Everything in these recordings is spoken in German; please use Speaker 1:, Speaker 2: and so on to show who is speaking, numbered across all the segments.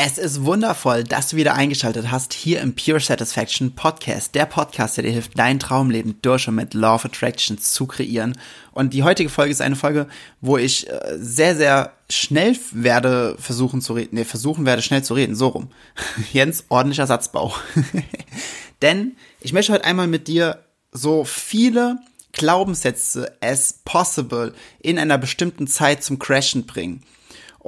Speaker 1: Es ist wundervoll, dass du wieder eingeschaltet hast hier im Pure Satisfaction Podcast, der Podcast, der dir hilft, dein Traumleben durch und mit Law of Attraction zu kreieren. Und die heutige Folge ist eine Folge, wo ich äh, sehr, sehr schnell werde versuchen zu reden, nee, versuchen werde schnell zu reden, so rum. Jens, ordentlicher Satzbau. Denn ich möchte heute einmal mit dir so viele Glaubenssätze as possible in einer bestimmten Zeit zum Crashen bringen.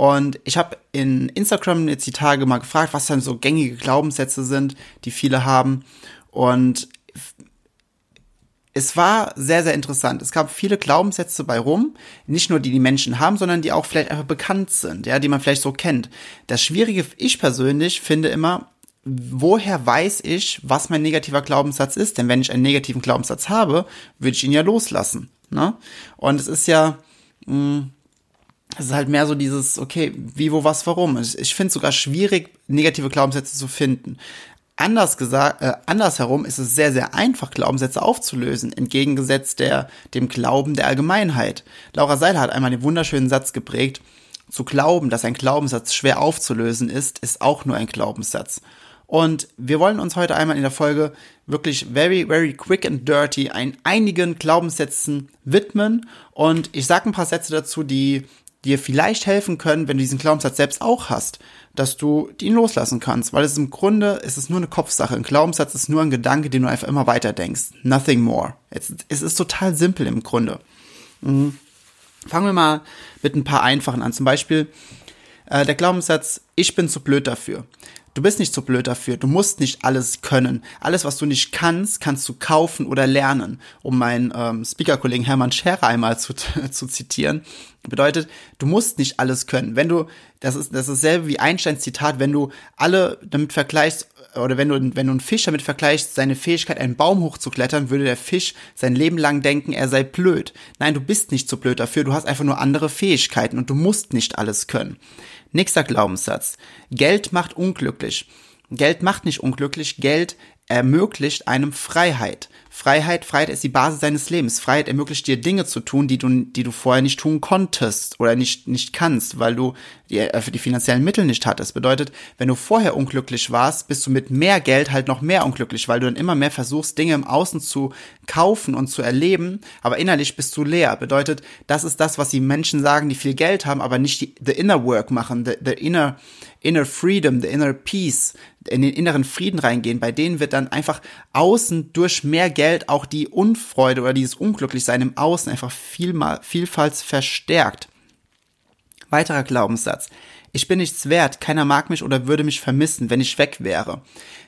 Speaker 1: Und ich habe in Instagram jetzt die Tage mal gefragt, was dann so gängige Glaubenssätze sind, die viele haben. Und es war sehr, sehr interessant. Es gab viele Glaubenssätze bei rum, nicht nur die die Menschen haben, sondern die auch vielleicht einfach bekannt sind, ja, die man vielleicht so kennt. Das Schwierige, ich persönlich finde immer, woher weiß ich, was mein negativer Glaubenssatz ist? Denn wenn ich einen negativen Glaubenssatz habe, würde ich ihn ja loslassen. Ne? Und es ist ja, mh, hm, es ist halt mehr so dieses, okay, wie, wo, was, warum. Ich, ich finde es sogar schwierig, negative Glaubenssätze zu finden. Anders gesagt, äh, andersherum ist es sehr, sehr einfach, Glaubenssätze aufzulösen, entgegengesetzt der, dem Glauben der Allgemeinheit. Laura Seiler hat einmal den wunderschönen Satz geprägt, zu glauben, dass ein Glaubenssatz schwer aufzulösen ist, ist auch nur ein Glaubenssatz. Und wir wollen uns heute einmal in der Folge wirklich very, very quick and dirty ein, einigen Glaubenssätzen widmen. Und ich sage ein paar Sätze dazu, die dir vielleicht helfen können, wenn du diesen Glaubenssatz selbst auch hast, dass du ihn loslassen kannst, weil es im Grunde ist es nur eine Kopfsache. Ein Glaubenssatz ist nur ein Gedanke, den du einfach immer weiter denkst. Nothing more. Es, es ist total simpel im Grunde. Mhm. Fangen wir mal mit ein paar einfachen an. Zum Beispiel äh, der Glaubenssatz, ich bin zu blöd dafür. Du bist nicht so blöd dafür. Du musst nicht alles können. Alles, was du nicht kannst, kannst du kaufen oder lernen. Um meinen ähm, Speaker-Kollegen Hermann Scherer einmal zu, zu zitieren. Bedeutet, du musst nicht alles können. Wenn du, das ist, das ist dasselbe wie Einsteins Zitat, wenn du alle damit vergleichst, oder wenn du, wenn du einen Fisch damit vergleichst, seine Fähigkeit, einen Baum hochzuklettern, würde der Fisch sein Leben lang denken, er sei blöd. Nein, du bist nicht so blöd dafür, du hast einfach nur andere Fähigkeiten und du musst nicht alles können. Nächster Glaubenssatz. Geld macht unglücklich. Geld macht nicht unglücklich, Geld ermöglicht einem Freiheit. Freiheit, Freiheit ist die Basis deines Lebens. Freiheit ermöglicht dir Dinge zu tun, die du, die du vorher nicht tun konntest oder nicht, nicht kannst, weil du die, äh, die finanziellen Mittel nicht hattest. Bedeutet, wenn du vorher unglücklich warst, bist du mit mehr Geld halt noch mehr unglücklich, weil du dann immer mehr versuchst, Dinge im Außen zu kaufen und zu erleben, aber innerlich bist du leer. Bedeutet, das ist das, was die Menschen sagen, die viel Geld haben, aber nicht die, the inner work machen, the, the inner, inner freedom, the inner peace, in den inneren Frieden reingehen. Bei denen wird dann einfach außen durch mehr Geld auch die Unfreude oder dieses Unglücklichsein im Außen einfach vielmal, vielfalt verstärkt. Weiterer Glaubenssatz. Ich bin nichts wert, keiner mag mich oder würde mich vermissen, wenn ich weg wäre.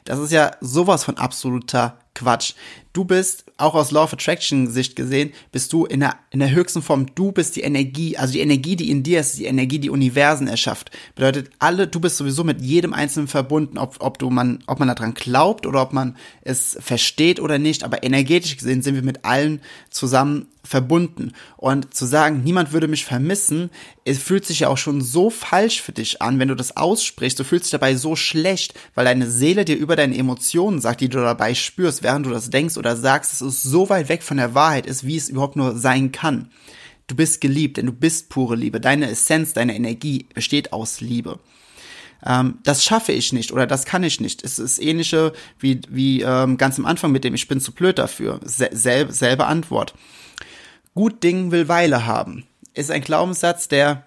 Speaker 1: Das ist ja sowas von absoluter Quatsch. Du bist, auch aus Law of Attraction Sicht gesehen, bist du in der, in der höchsten Form, du bist die Energie, also die Energie, die in dir ist, die Energie, die Universen erschafft. Bedeutet, alle, du bist sowieso mit jedem Einzelnen verbunden, ob, ob du man, ob man daran glaubt oder ob man es versteht oder nicht, aber energetisch gesehen sind wir mit allen zusammen verbunden. Und zu sagen, niemand würde mich vermissen, es fühlt sich ja auch schon so falsch für dich an, wenn du das aussprichst. Du fühlst dich dabei so schlecht, weil deine Seele dir über deine Emotionen sagt, die du dabei spürst, während du das denkst oder sagst, dass es so weit weg von der Wahrheit ist, wie es überhaupt nur sein kann. Du bist geliebt, denn du bist pure Liebe. Deine Essenz, deine Energie besteht aus Liebe. Ähm, das schaffe ich nicht oder das kann ich nicht. Es ist ähnliche wie, wie ähm, ganz am Anfang mit dem Ich bin zu blöd dafür. Sel selbe Antwort. Gut Ding will Weile haben. Ist ein Glaubenssatz, der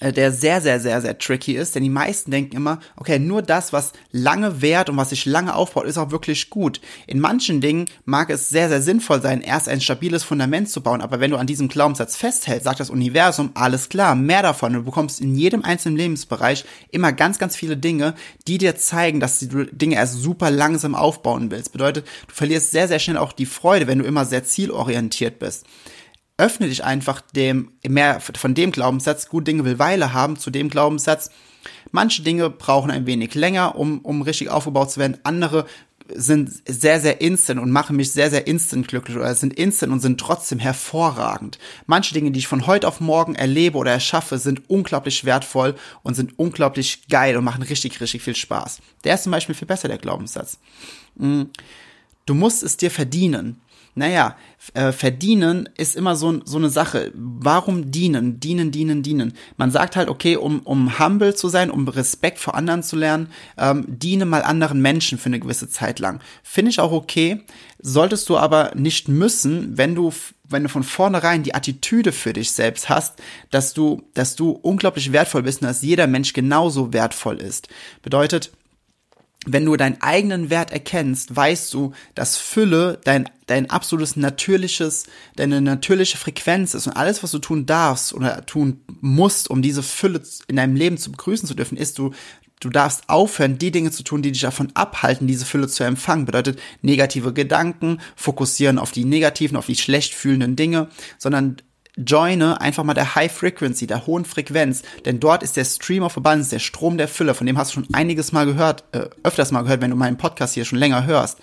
Speaker 1: der sehr, sehr, sehr, sehr tricky ist, denn die meisten denken immer, okay, nur das, was lange währt und was sich lange aufbaut, ist auch wirklich gut. In manchen Dingen mag es sehr, sehr sinnvoll sein, erst ein stabiles Fundament zu bauen, aber wenn du an diesem Glaubenssatz festhältst, sagt das Universum, alles klar, mehr davon. Du bekommst in jedem einzelnen Lebensbereich immer ganz, ganz viele Dinge, die dir zeigen, dass du Dinge erst super langsam aufbauen willst. Bedeutet, du verlierst sehr, sehr schnell auch die Freude, wenn du immer sehr zielorientiert bist öffne dich einfach dem, mehr von dem Glaubenssatz, gut Dinge will Weile haben, zu dem Glaubenssatz, manche Dinge brauchen ein wenig länger, um, um richtig aufgebaut zu werden, andere sind sehr, sehr instant und machen mich sehr, sehr instant glücklich oder sind instant und sind trotzdem hervorragend. Manche Dinge, die ich von heute auf morgen erlebe oder erschaffe, sind unglaublich wertvoll und sind unglaublich geil und machen richtig, richtig viel Spaß. Der ist zum Beispiel viel besser, der Glaubenssatz. Mm. Du musst es dir verdienen naja, äh, verdienen ist immer so, so eine Sache. Warum dienen? Dienen, dienen, dienen. Man sagt halt, okay, um, um humble zu sein, um Respekt vor anderen zu lernen, ähm, diene mal anderen Menschen für eine gewisse Zeit lang. Finde ich auch okay. Solltest du aber nicht müssen, wenn du wenn du von vornherein die Attitüde für dich selbst hast, dass du, dass du unglaublich wertvoll bist und dass jeder Mensch genauso wertvoll ist. Bedeutet, wenn du deinen eigenen Wert erkennst, weißt du, dass Fülle dein, dein absolutes natürliches, deine natürliche Frequenz ist und alles, was du tun darfst oder tun musst, um diese Fülle in deinem Leben zu begrüßen zu dürfen, ist du, du darfst aufhören, die Dinge zu tun, die dich davon abhalten, diese Fülle zu empfangen. Bedeutet negative Gedanken, fokussieren auf die negativen, auf die schlecht fühlenden Dinge, sondern joine einfach mal der High Frequency, der hohen Frequenz, denn dort ist der Stream of Abundance, der Strom der Fülle, von dem hast du schon einiges mal gehört, äh, öfters mal gehört, wenn du meinen Podcast hier schon länger hörst,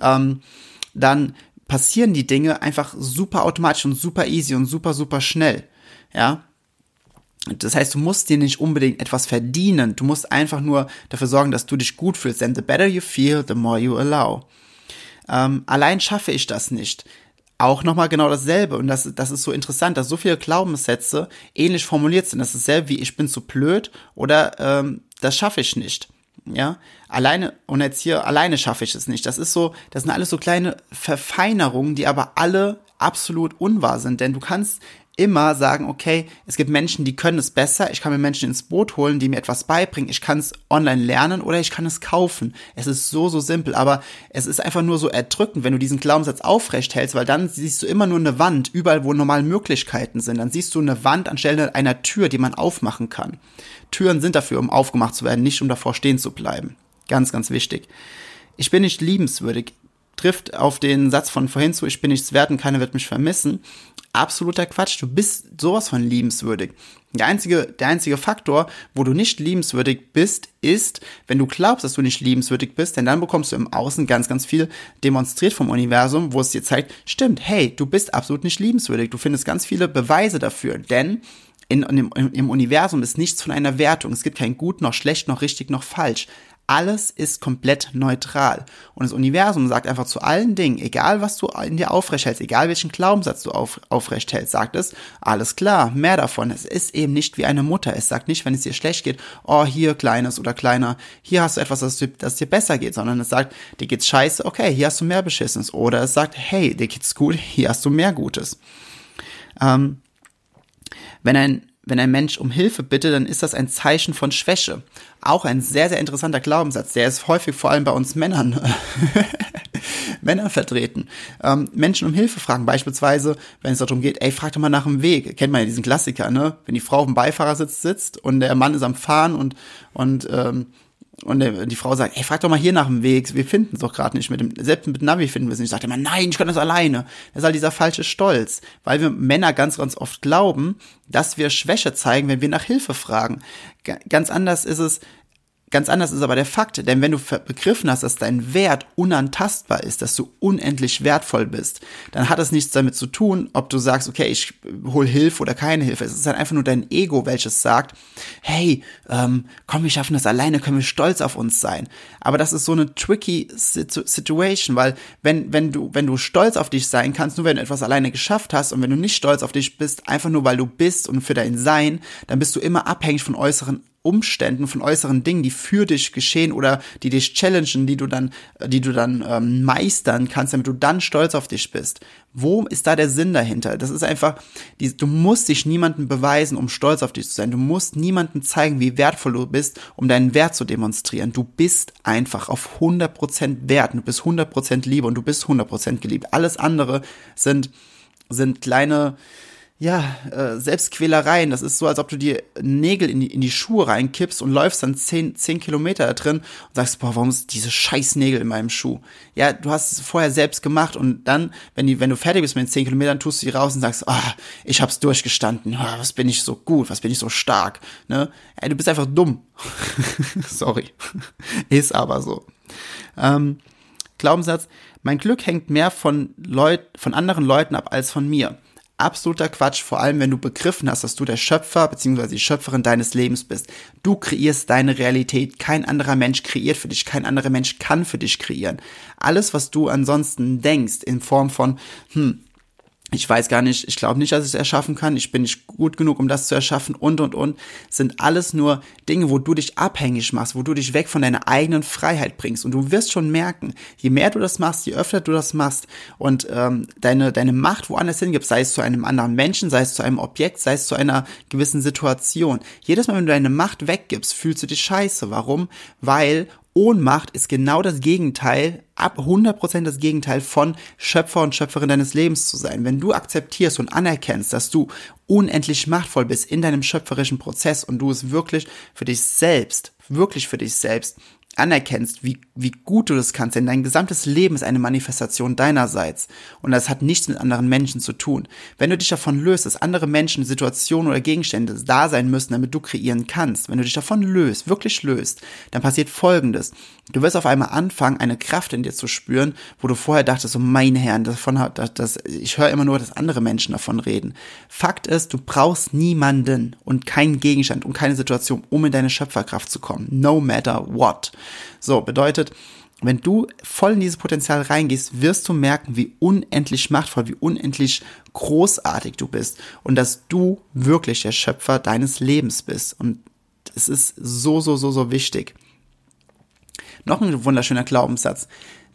Speaker 1: ähm, dann passieren die Dinge einfach super automatisch und super easy und super, super schnell, ja. Das heißt, du musst dir nicht unbedingt etwas verdienen. Du musst einfach nur dafür sorgen, dass du dich gut fühlst. Denn the better you feel, the more you allow. Ähm, allein schaffe ich das nicht auch nochmal genau dasselbe. Und das, das ist so interessant, dass so viele Glaubenssätze ähnlich formuliert sind. Das ist dasselbe wie ich bin zu blöd oder ähm, das schaffe ich nicht. Ja, alleine, und jetzt hier, alleine schaffe ich es nicht. Das ist so, das sind alles so kleine Verfeinerungen, die aber alle absolut unwahr sind. Denn du kannst immer sagen, okay, es gibt Menschen, die können es besser, ich kann mir Menschen ins Boot holen, die mir etwas beibringen, ich kann es online lernen oder ich kann es kaufen. Es ist so, so simpel, aber es ist einfach nur so erdrückend, wenn du diesen Glaubenssatz aufrecht hältst, weil dann siehst du immer nur eine Wand, überall, wo normal Möglichkeiten sind. Dann siehst du eine Wand anstelle einer Tür, die man aufmachen kann. Türen sind dafür, um aufgemacht zu werden, nicht um davor stehen zu bleiben. Ganz, ganz wichtig. Ich bin nicht liebenswürdig trifft auf den Satz von vorhin zu, ich bin nichts wert und keiner wird mich vermissen absoluter Quatsch. Du bist sowas von liebenswürdig. Der einzige, der einzige Faktor, wo du nicht liebenswürdig bist, ist, wenn du glaubst, dass du nicht liebenswürdig bist, denn dann bekommst du im Außen ganz, ganz viel demonstriert vom Universum, wo es dir zeigt, stimmt, hey, du bist absolut nicht liebenswürdig. Du findest ganz viele Beweise dafür, denn in, in, im Universum ist nichts von einer Wertung. Es gibt kein gut, noch schlecht, noch richtig, noch falsch. Alles ist komplett neutral. Und das Universum sagt einfach zu allen Dingen, egal was du in dir aufrecht hältst, egal welchen Glaubenssatz du auf, aufrecht hältst, sagt es, alles klar, mehr davon. Es ist eben nicht wie eine Mutter. Es sagt nicht, wenn es dir schlecht geht, oh, hier kleines oder kleiner, hier hast du etwas, das, das dir besser geht, sondern es sagt, dir geht's scheiße, okay, hier hast du mehr Beschissenes. Oder es sagt, hey, dir geht's gut, hier hast du mehr Gutes. Ähm, wenn ein wenn ein Mensch um Hilfe bittet, dann ist das ein Zeichen von Schwäche. Auch ein sehr, sehr interessanter Glaubenssatz. Der ist häufig vor allem bei uns Männern, Männern vertreten. Ähm, Menschen um Hilfe fragen, beispielsweise, wenn es darum geht, ey, frag doch mal nach dem Weg. Kennt man ja diesen Klassiker, ne? Wenn die Frau auf dem Beifahrersitz sitzt und der Mann ist am Fahren und, und ähm, und die Frau sagt, ey, frag doch mal hier nach dem Weg, wir finden es doch gerade nicht mit dem, selbst mit Navi finden wir es nicht. Sagt immer, nein, ich kann das alleine. Das ist halt dieser falsche Stolz, weil wir Männer ganz, ganz oft glauben, dass wir Schwäche zeigen, wenn wir nach Hilfe fragen. Ganz anders ist es, Ganz anders ist aber der Fakt, denn wenn du begriffen hast, dass dein Wert unantastbar ist, dass du unendlich wertvoll bist, dann hat es nichts damit zu tun, ob du sagst, okay, ich hol Hilfe oder keine Hilfe. Es ist halt einfach nur dein Ego, welches sagt, hey, ähm, komm, wir schaffen das alleine, können wir stolz auf uns sein. Aber das ist so eine tricky Situation, weil wenn, wenn du, wenn du stolz auf dich sein kannst, nur wenn du etwas alleine geschafft hast und wenn du nicht stolz auf dich bist, einfach nur weil du bist und für dein Sein, dann bist du immer abhängig von äußeren Umständen, von äußeren Dingen, die für dich geschehen oder die dich challengen, die du dann, die du dann ähm, meistern kannst, damit du dann stolz auf dich bist. Wo ist da der Sinn dahinter? Das ist einfach, die, du musst dich niemandem beweisen, um stolz auf dich zu sein. Du musst niemandem zeigen, wie wertvoll du bist, um deinen Wert zu demonstrieren. Du bist einfach auf 100% wert. Du bist 100% Liebe und du bist 100% geliebt. Alles andere sind, sind kleine, ja, äh, Selbstquälereien. Das ist so, als ob du dir Nägel in die, in die Schuhe reinkippst und läufst dann zehn, zehn Kilometer da drin und sagst, boah, warum ist diese scheiß Nägel in meinem Schuh? Ja, du hast es vorher selbst gemacht und dann, wenn, die, wenn du fertig bist mit den zehn Kilometern, tust du die raus und sagst, ah, oh, ich hab's durchgestanden, oh, was bin ich so gut, was bin ich so stark, ne? Ja, du bist einfach dumm. Sorry. ist aber so. Ähm, Glaubenssatz, mein Glück hängt mehr von Leut, von anderen Leuten ab als von mir absoluter Quatsch, vor allem wenn du begriffen hast, dass du der Schöpfer bzw. die Schöpferin deines Lebens bist. Du kreierst deine Realität. Kein anderer Mensch kreiert für dich. Kein anderer Mensch kann für dich kreieren. Alles, was du ansonsten denkst, in Form von, hm, ich weiß gar nicht, ich glaube nicht, dass ich es erschaffen kann, ich bin nicht gut genug, um das zu erschaffen und, und, und, sind alles nur Dinge, wo du dich abhängig machst, wo du dich weg von deiner eigenen Freiheit bringst. Und du wirst schon merken, je mehr du das machst, je öfter du das machst und ähm, deine, deine Macht woanders hingibst, sei es zu einem anderen Menschen, sei es zu einem Objekt, sei es zu einer gewissen Situation. Jedes Mal, wenn du deine Macht weggibst, fühlst du dich scheiße. Warum? Weil Ohnmacht ist genau das Gegenteil, ab 100% das Gegenteil von Schöpfer und Schöpferin deines Lebens zu sein. Wenn du akzeptierst und anerkennst, dass du unendlich machtvoll bist in deinem schöpferischen Prozess und du es wirklich für dich selbst, wirklich für dich selbst anerkennst, wie, wie gut du das kannst, denn dein gesamtes Leben ist eine Manifestation deinerseits und das hat nichts mit anderen Menschen zu tun. Wenn du dich davon löst, dass andere Menschen, Situationen oder Gegenstände da sein müssen, damit du kreieren kannst, wenn du dich davon löst, wirklich löst, dann passiert Folgendes. Du wirst auf einmal anfangen, eine Kraft in dir zu spüren, wo du vorher dachtest, so mein Herrn, davon hat, das, das, ich höre immer nur, dass andere Menschen davon reden. Fakt ist, du brauchst niemanden und keinen Gegenstand und keine Situation, um in deine Schöpferkraft zu kommen. No matter what. So, bedeutet, wenn du voll in dieses Potenzial reingehst, wirst du merken, wie unendlich machtvoll, wie unendlich großartig du bist und dass du wirklich der Schöpfer deines Lebens bist. Und es ist so, so, so, so wichtig. Noch ein wunderschöner Glaubenssatz,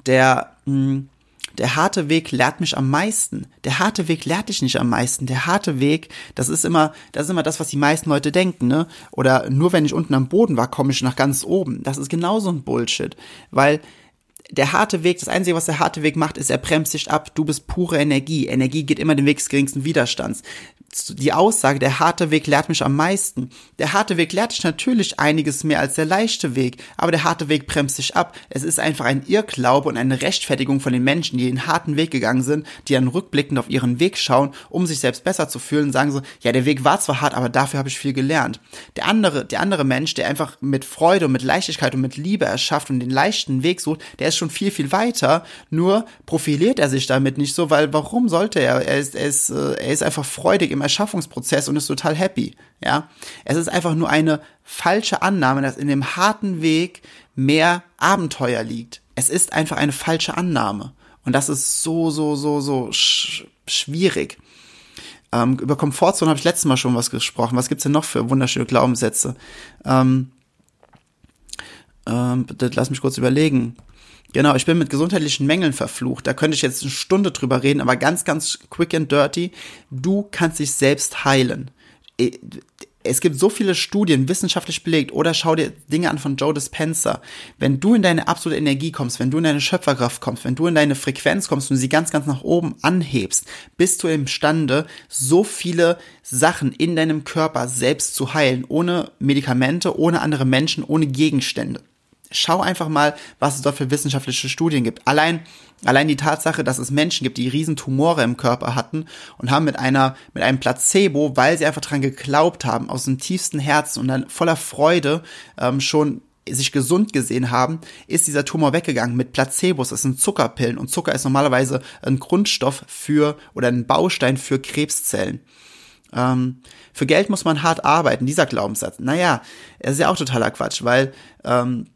Speaker 1: der mh, hm, der harte Weg lehrt mich am meisten. Der harte Weg lehrt dich nicht am meisten. Der harte Weg, das ist immer, das ist immer das, was die meisten Leute denken, ne? Oder nur wenn ich unten am Boden war, komme ich nach ganz oben. Das ist genauso ein Bullshit. Weil der harte Weg, das Einzige, was der harte Weg macht, ist, er bremst dich ab. Du bist pure Energie. Energie geht immer den Weg des geringsten Widerstands die Aussage, der harte Weg lehrt mich am meisten. Der harte Weg lehrt dich natürlich einiges mehr als der leichte Weg, aber der harte Weg bremst dich ab. Es ist einfach ein Irrglaube und eine Rechtfertigung von den Menschen, die den harten Weg gegangen sind, die dann rückblickend auf ihren Weg schauen, um sich selbst besser zu fühlen und sagen so, ja, der Weg war zwar hart, aber dafür habe ich viel gelernt. Der andere, der andere Mensch, der einfach mit Freude und mit Leichtigkeit und mit Liebe erschafft und den leichten Weg sucht, der ist schon viel, viel weiter, nur profiliert er sich damit nicht so, weil warum sollte er? Er ist, er ist, äh, er ist einfach freudig im Erschaffungsprozess und ist total happy. Ja, es ist einfach nur eine falsche Annahme, dass in dem harten Weg mehr Abenteuer liegt. Es ist einfach eine falsche Annahme. Und das ist so, so, so, so sch schwierig. Ähm, über Komfortzone habe ich letztes Mal schon was gesprochen. Was gibt's denn noch für wunderschöne Glaubenssätze? Ähm, ähm, lass mich kurz überlegen. Genau, ich bin mit gesundheitlichen Mängeln verflucht. Da könnte ich jetzt eine Stunde drüber reden, aber ganz, ganz quick and dirty. Du kannst dich selbst heilen. Es gibt so viele Studien, wissenschaftlich belegt, oder schau dir Dinge an von Joe Dispenza. Wenn du in deine absolute Energie kommst, wenn du in deine Schöpferkraft kommst, wenn du in deine Frequenz kommst und sie ganz, ganz nach oben anhebst, bist du imstande, so viele Sachen in deinem Körper selbst zu heilen, ohne Medikamente, ohne andere Menschen, ohne Gegenstände. Schau einfach mal, was es dort für wissenschaftliche Studien gibt. Allein, allein die Tatsache, dass es Menschen gibt, die riesen Tumore im Körper hatten und haben mit einer, mit einem Placebo, weil sie einfach dran geglaubt haben, aus dem tiefsten Herzen und dann voller Freude ähm, schon sich gesund gesehen haben, ist dieser Tumor weggegangen mit Placebos. Das sind Zuckerpillen und Zucker ist normalerweise ein Grundstoff für oder ein Baustein für Krebszellen. Ähm, für Geld muss man hart arbeiten, dieser Glaubenssatz. Naja, er ist ja auch totaler Quatsch, weil ähm,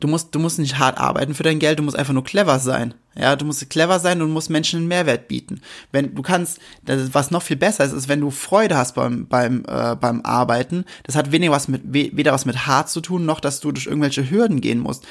Speaker 1: du musst, du musst nicht hart arbeiten für dein Geld, du musst einfach nur clever sein. Ja, du musst clever sein und musst Menschen einen Mehrwert bieten. Wenn du kannst, das, was noch viel besser ist, ist, wenn du Freude hast beim beim äh, beim Arbeiten. Das hat weniger was mit weder was mit hart zu tun, noch dass du durch irgendwelche Hürden gehen musst.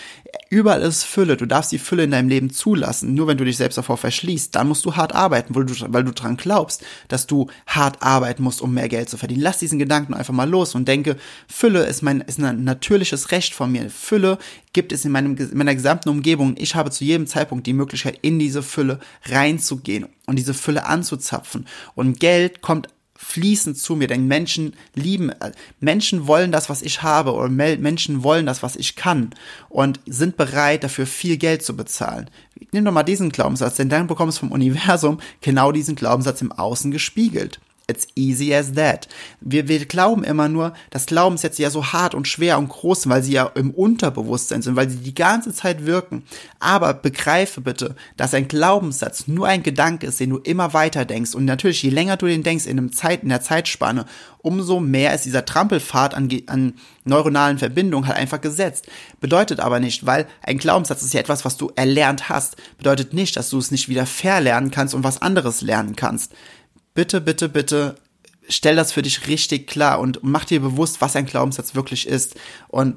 Speaker 1: Überall ist Fülle. Du darfst die Fülle in deinem Leben zulassen. Nur wenn du dich selbst davor verschließt, dann musst du hart arbeiten, weil du weil du dran glaubst, dass du hart arbeiten musst, um mehr Geld zu verdienen. Lass diesen Gedanken einfach mal los und denke, Fülle ist mein ist ein natürliches Recht von mir. Fülle gibt es in meinem in meiner gesamten Umgebung. Ich habe zu jedem Zeitpunkt die Möglichkeit in diese Fülle reinzugehen und diese Fülle anzuzapfen. Und Geld kommt fließend zu mir, denn Menschen lieben, äh, Menschen wollen das, was ich habe, oder Menschen wollen das, was ich kann und sind bereit, dafür viel Geld zu bezahlen. Nimm doch mal diesen Glaubenssatz, denn dann bekommst du vom Universum genau diesen Glaubenssatz im Außen gespiegelt. It's easy as that. Wir, wir glauben immer nur, dass Glaubenssätze ja so hart und schwer und groß sind, weil sie ja im Unterbewusstsein sind, weil sie die ganze Zeit wirken. Aber begreife bitte, dass ein Glaubenssatz nur ein Gedanke ist, den du immer weiter denkst. Und natürlich, je länger du den denkst in, einem Zeit, in der Zeitspanne, umso mehr ist dieser Trampelpfad an, an neuronalen Verbindungen halt einfach gesetzt. Bedeutet aber nicht, weil ein Glaubenssatz ist ja etwas, was du erlernt hast. Bedeutet nicht, dass du es nicht wieder verlernen kannst und was anderes lernen kannst bitte, bitte, bitte stell das für dich richtig klar und mach dir bewusst, was ein Glaubenssatz wirklich ist. Und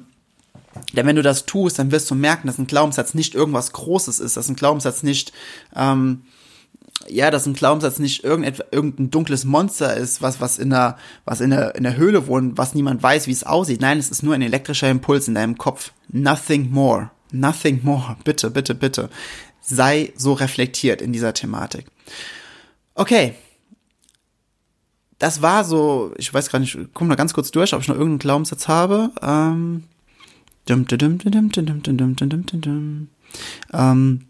Speaker 1: denn wenn du das tust, dann wirst du merken, dass ein Glaubenssatz nicht irgendwas Großes ist, dass ein Glaubenssatz nicht, ähm, ja, dass ein Glaubenssatz nicht irgendein dunkles Monster ist, was, was in der, was in der, in der Höhle wohnt, was niemand weiß, wie es aussieht. Nein, es ist nur ein elektrischer Impuls in deinem Kopf. Nothing more. Nothing more. Bitte, bitte, bitte. Sei so reflektiert in dieser Thematik. Okay, das war so, ich weiß gar nicht, ich komme noch ganz kurz durch, ob ich noch irgendeinen Glaubenssatz habe. Ähm. Ähm,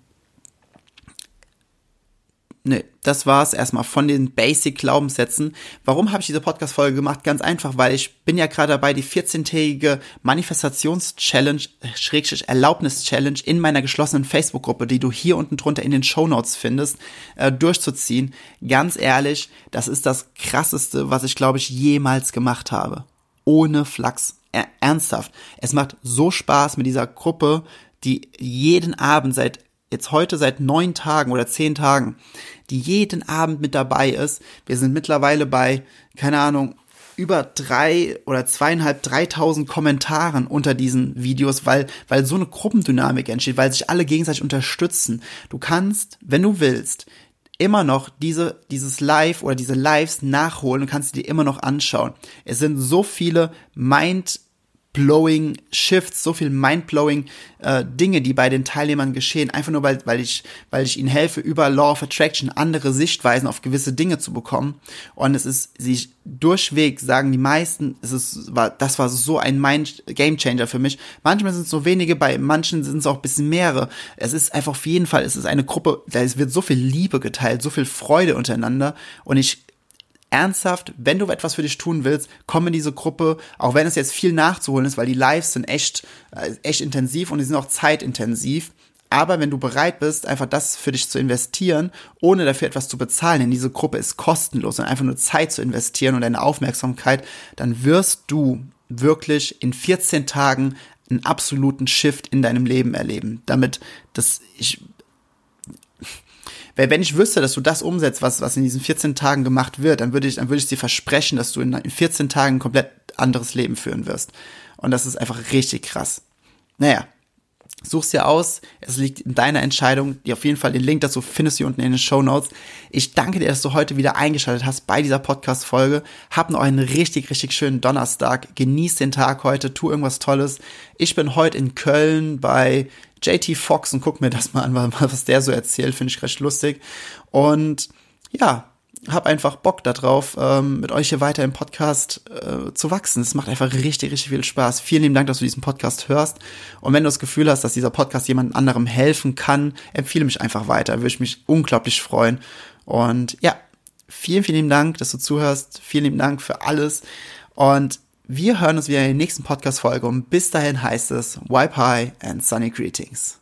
Speaker 1: nee, das war's erstmal von den Basic-Glaubenssätzen. Warum habe ich diese Podcast-Folge gemacht? Ganz einfach, weil ich bin ja gerade dabei, die 14-tägige Manifestations-Challenge, Schrägstrich Erlaubnis-Challenge in meiner geschlossenen Facebook-Gruppe, die du hier unten drunter in den Show Notes findest, äh, durchzuziehen. Ganz ehrlich, das ist das krasseste, was ich glaube ich jemals gemacht habe. Ohne Flachs. Er ernsthaft. Es macht so Spaß mit dieser Gruppe, die jeden Abend seit jetzt heute seit neun Tagen oder zehn Tagen, die jeden Abend mit dabei ist. Wir sind mittlerweile bei, keine Ahnung, über drei oder zweieinhalb, dreitausend Kommentaren unter diesen Videos, weil, weil so eine Gruppendynamik entsteht, weil sich alle gegenseitig unterstützen. Du kannst, wenn du willst, immer noch diese, dieses Live oder diese Lives nachholen und kannst dir immer noch anschauen. Es sind so viele Mind blowing Shifts, so viel mind-blowing äh, Dinge, die bei den Teilnehmern geschehen, einfach nur weil, weil ich, weil ich ihnen helfe, über Law of Attraction andere Sichtweisen auf gewisse Dinge zu bekommen. Und es ist, sie durchweg sagen die meisten, es ist, war, das war so ein Mind Game Changer für mich. Manchmal sind es so wenige, bei manchen sind es auch ein bisschen mehrere. Es ist einfach auf jeden Fall, es ist eine Gruppe, da wird so viel Liebe geteilt, so viel Freude untereinander. Und ich ernsthaft, wenn du etwas für dich tun willst, komm in diese Gruppe, auch wenn es jetzt viel nachzuholen ist, weil die Lives sind echt, äh, echt intensiv und die sind auch zeitintensiv. Aber wenn du bereit bist, einfach das für dich zu investieren, ohne dafür etwas zu bezahlen, denn diese Gruppe ist kostenlos und einfach nur Zeit zu investieren und deine Aufmerksamkeit, dann wirst du wirklich in 14 Tagen einen absoluten Shift in deinem Leben erleben. Damit, das, ich, weil wenn ich wüsste, dass du das umsetzt, was, was in diesen 14 Tagen gemacht wird, dann würde ich, dann würde ich dir versprechen, dass du in, in 14 Tagen ein komplett anderes Leben führen wirst. Und das ist einfach richtig krass. Naja, Such's dir aus. Es liegt in deiner Entscheidung. Die auf jeden Fall den Link dazu findest du unten in den Show Notes. Ich danke dir, dass du heute wieder eingeschaltet hast bei dieser Podcast-Folge. Hab noch einen richtig, richtig schönen Donnerstag. Genieß den Tag heute. Tu irgendwas Tolles. Ich bin heute in Köln bei JT Fox und guck mir das mal an, was der so erzählt, finde ich recht lustig. Und ja, hab einfach Bock darauf, ähm, mit euch hier weiter im Podcast äh, zu wachsen. Es macht einfach richtig, richtig viel Spaß. Vielen lieben Dank, dass du diesen Podcast hörst. Und wenn du das Gefühl hast, dass dieser Podcast jemand anderem helfen kann, empfehle mich einfach weiter. Würde ich mich unglaublich freuen. Und ja, vielen, vielen lieben Dank, dass du zuhörst. Vielen lieben Dank für alles. Und wir hören uns wieder in der nächsten Podcast-Folge und bis dahin heißt es Wipe High and Sunny Greetings.